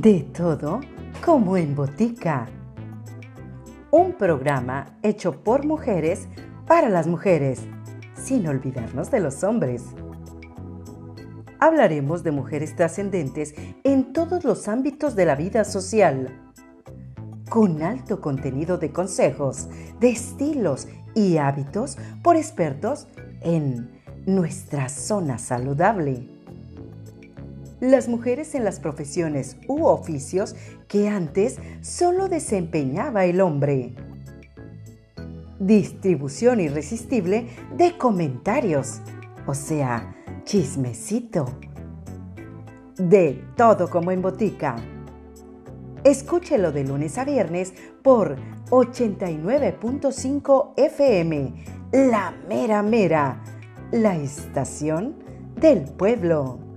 De todo como en botica. Un programa hecho por mujeres para las mujeres, sin olvidarnos de los hombres. Hablaremos de mujeres trascendentes en todos los ámbitos de la vida social, con alto contenido de consejos, de estilos y hábitos por expertos en nuestra zona saludable las mujeres en las profesiones u oficios que antes solo desempeñaba el hombre. Distribución irresistible de comentarios, o sea, chismecito. De todo como en botica. Escúchelo de lunes a viernes por 89.5 FM, La Mera Mera, la estación del pueblo.